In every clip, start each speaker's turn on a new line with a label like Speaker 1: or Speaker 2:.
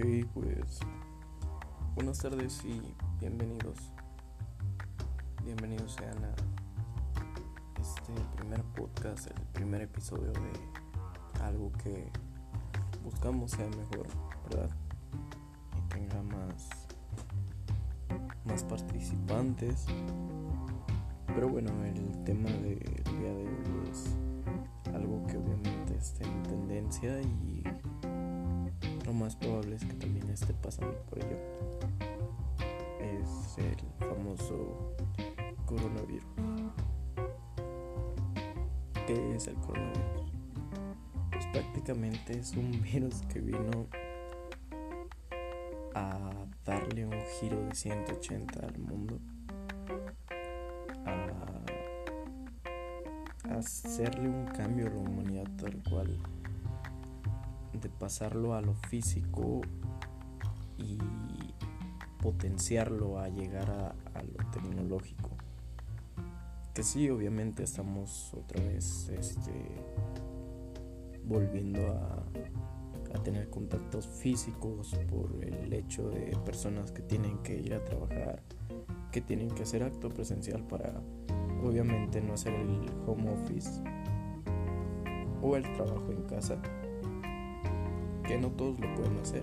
Speaker 1: Ok, pues buenas tardes y bienvenidos. Bienvenidos sean a este primer podcast, el primer episodio de algo que buscamos sea mejor, ¿verdad? Y tenga más más participantes. Pero bueno, el tema del día de hoy es algo que obviamente está en tendencia y más probable es que también esté pasando por ello. Es el famoso coronavirus. ¿Qué es el coronavirus? Pues prácticamente es un virus que vino a darle un giro de 180 al mundo. A hacerle un cambio a la humanidad tal cual de pasarlo a lo físico y potenciarlo a llegar a, lo tecnológico. Que sí, obviamente estamos otra vez este, volviendo a, a tener contactos físicos por el hecho de personas que tienen que ir a trabajar, que tienen que hacer acto presencial para obviamente no hacer el home office o el trabajo en casa que no todos lo pueden hacer.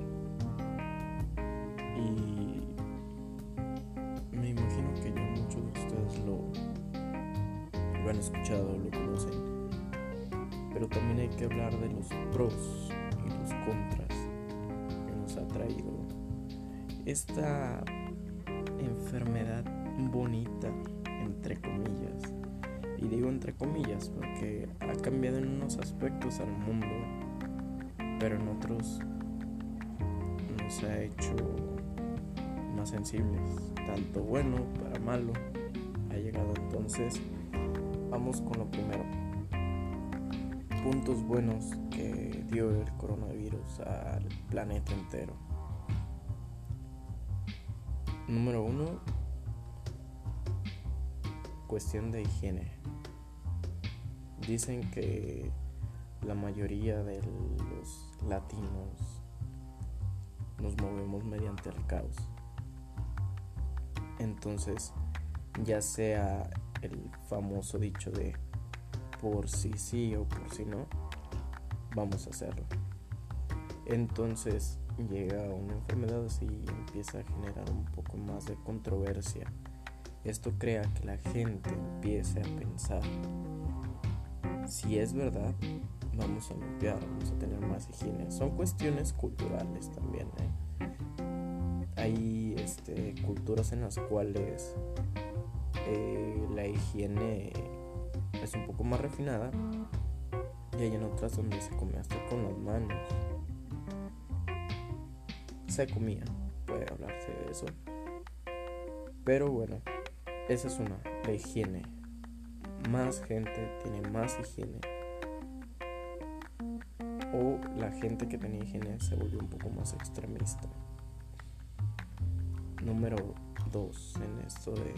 Speaker 1: Y me imagino que ya muchos de ustedes lo, lo han escuchado, lo conocen. Pero también hay que hablar de los pros y los contras que nos ha traído esta enfermedad bonita, entre comillas. Y digo entre comillas porque ha cambiado en unos aspectos al mundo pero en otros nos ha hecho más sensibles, tanto bueno para malo. Ha llegado entonces, vamos con lo primero. Puntos buenos que dio el coronavirus al planeta entero. Número uno, cuestión de higiene. Dicen que la mayoría de los latinos nos movemos mediante el caos. Entonces, ya sea el famoso dicho de por si sí o por si no, vamos a hacerlo. Entonces llega una enfermedad así y empieza a generar un poco más de controversia. Esto crea que la gente empiece a pensar si es verdad vamos a limpiar, vamos a tener más higiene. Son cuestiones culturales también. ¿eh? Hay este, culturas en las cuales eh, la higiene es un poco más refinada y hay en otras donde se come hasta con las manos. Se comía, puede hablarse de eso. Pero bueno, esa es una, la higiene. Más gente tiene más higiene o la gente que tenía higiene se volvió un poco más extremista. Número 2 en esto de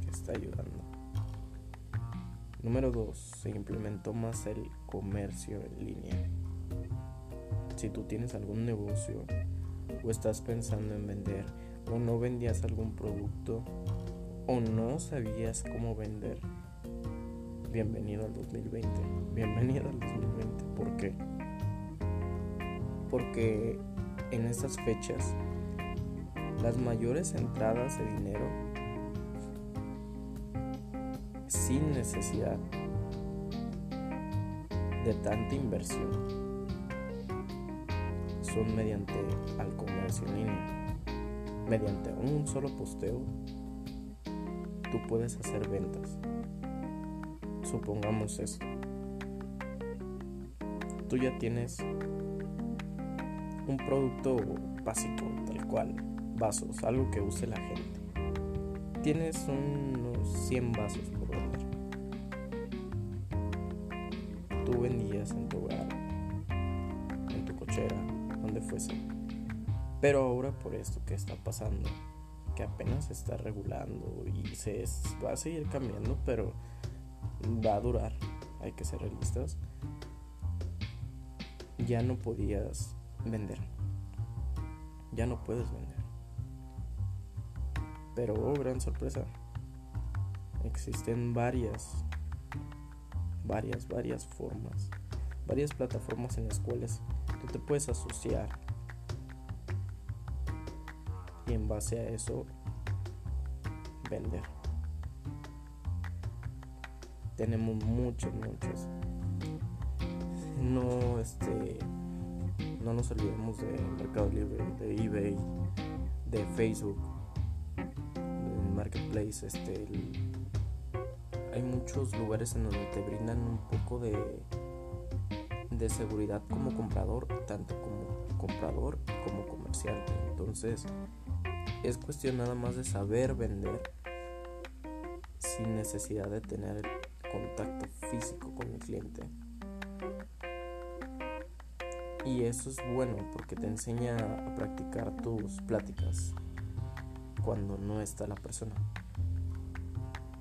Speaker 1: que está ayudando. Número 2. Se implementó más el comercio en línea. Si tú tienes algún negocio o estás pensando en vender o no vendías algún producto o no sabías cómo vender, bienvenido al 2020. Bienvenido al 2020. ¿Por qué? Porque en esas fechas las mayores entradas de dinero sin necesidad de tanta inversión son mediante al comercio en línea. Mediante un solo posteo, tú puedes hacer ventas. Supongamos esto. Tú ya tienes un producto básico, tal cual, vasos, algo que use la gente. Tienes unos 100 vasos por vender. Tú vendías en tu hogar, en tu cochera, donde fuese. Pero ahora por esto que está pasando, que apenas se está regulando y se va a seguir cambiando, pero va a durar, hay que ser realistas. Ya no podías vender. ya no puedes vender. Pero, oh, gran sorpresa, existen varias, varias, varias formas, varias plataformas en las cuales tú te puedes asociar y en base a eso vender. Tenemos muchos, muchos. No, este, no nos olvidemos de Mercado Libre, de eBay, de Facebook, del Marketplace, este, hay muchos lugares en donde te brindan un poco de, de seguridad como comprador, tanto como comprador como comerciante. Entonces, es cuestión nada más de saber vender sin necesidad de tener contacto físico con el cliente. Y eso es bueno porque te enseña a practicar tus pláticas cuando no está la persona.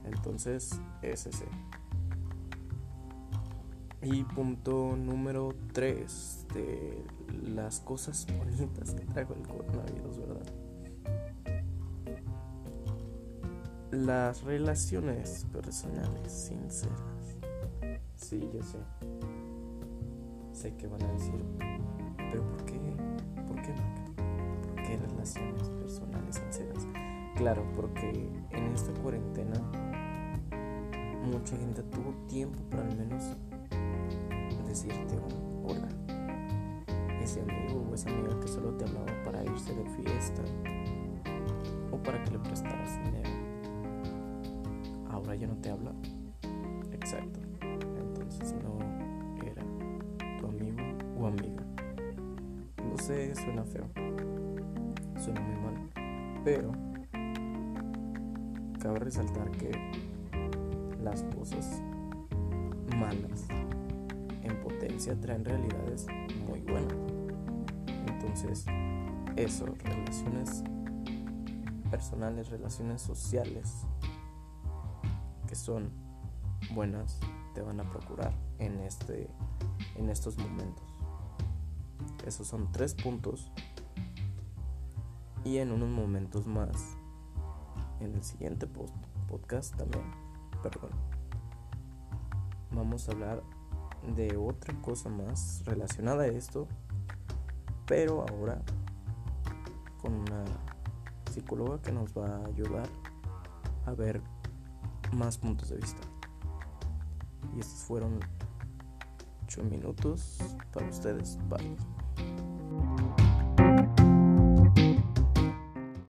Speaker 1: Entonces, es ese. Y punto número 3 de las cosas bonitas que trajo el coronavirus, ¿verdad? Las relaciones personales sinceras. Sí, yo sé. Sé que van a decir, pero ¿por qué? ¿Por qué, ¿Por qué relaciones personales sinceras? Claro, porque en esta cuarentena mucha gente tuvo tiempo para al menos decirte un hola. Ese amigo o esa amiga que solo te hablaba para irse de fiesta o para que le prestaras dinero ahora ya no te habla. Exacto. Entonces no amiga. No sé, suena feo. Suena muy mal. Pero cabe resaltar que las cosas malas en potencia traen realidades muy buenas. Entonces, eso, relaciones personales, relaciones sociales, son buenas te van a procurar en este en estos momentos. Esos son tres puntos. Y en unos momentos más, en el siguiente post, podcast también, perdón, vamos a hablar de otra cosa más relacionada a esto, pero ahora con una psicóloga que nos va a ayudar a ver más puntos de vista. Y estos fueron 8 minutos para ustedes. Bye.